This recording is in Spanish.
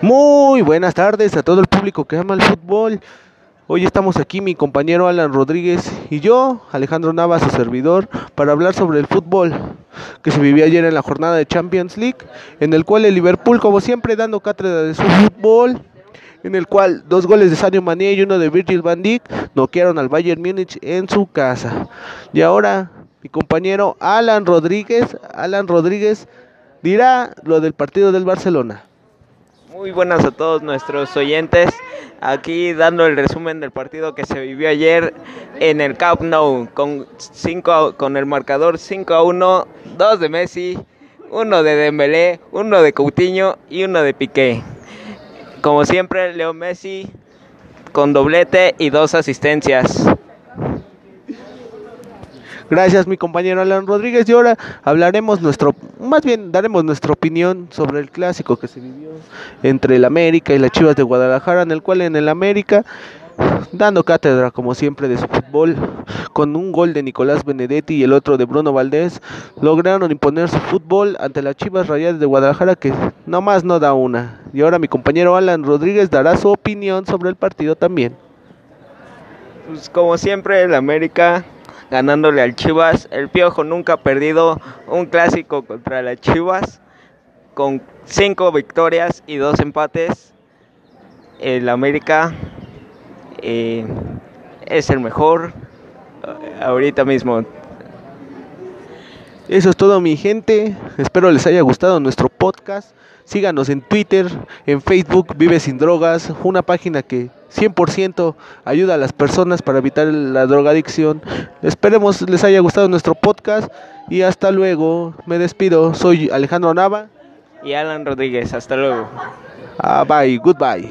Muy buenas tardes a todo el público que ama el fútbol. Hoy estamos aquí mi compañero Alan Rodríguez y yo, Alejandro Navas, su servidor, para hablar sobre el fútbol que se vivió ayer en la jornada de Champions League, en el cual el Liverpool, como siempre, dando cátedra de su fútbol, en el cual dos goles de Sadio Mané y uno de Virgil van Dijk noquearon al Bayern Múnich en su casa. Y ahora mi compañero Alan Rodríguez, Alan Rodríguez dirá lo del partido del Barcelona. Muy buenas a todos nuestros oyentes. Aquí dando el resumen del partido que se vivió ayer en el Camp Nou con, cinco, con el marcador 5 a 1, dos de Messi, uno de Dembélé, uno de Coutinho y uno de Piqué. Como siempre, Leo Messi con doblete y dos asistencias. Gracias mi compañero Alan Rodríguez y ahora hablaremos nuestro, más bien daremos nuestra opinión sobre el clásico que se vivió entre el América y las Chivas de Guadalajara, en el cual en el América, dando cátedra como siempre de su fútbol, con un gol de Nicolás Benedetti y el otro de Bruno Valdés, lograron imponer su fútbol ante las Chivas Rayadas de Guadalajara que nomás no da una. Y ahora mi compañero Alan Rodríguez dará su opinión sobre el partido también. Pues como siempre el América ganándole al Chivas. El Piojo nunca ha perdido un clásico contra las Chivas con cinco victorias y dos empates. El América eh, es el mejor eh, ahorita mismo. Eso es todo mi gente. Espero les haya gustado nuestro podcast. Síganos en Twitter, en Facebook, Vive sin Drogas, una página que 100% ayuda a las personas para evitar la drogadicción. Esperemos les haya gustado nuestro podcast y hasta luego. Me despido. Soy Alejandro Nava y Alan Rodríguez. Hasta luego. Ah, bye, goodbye.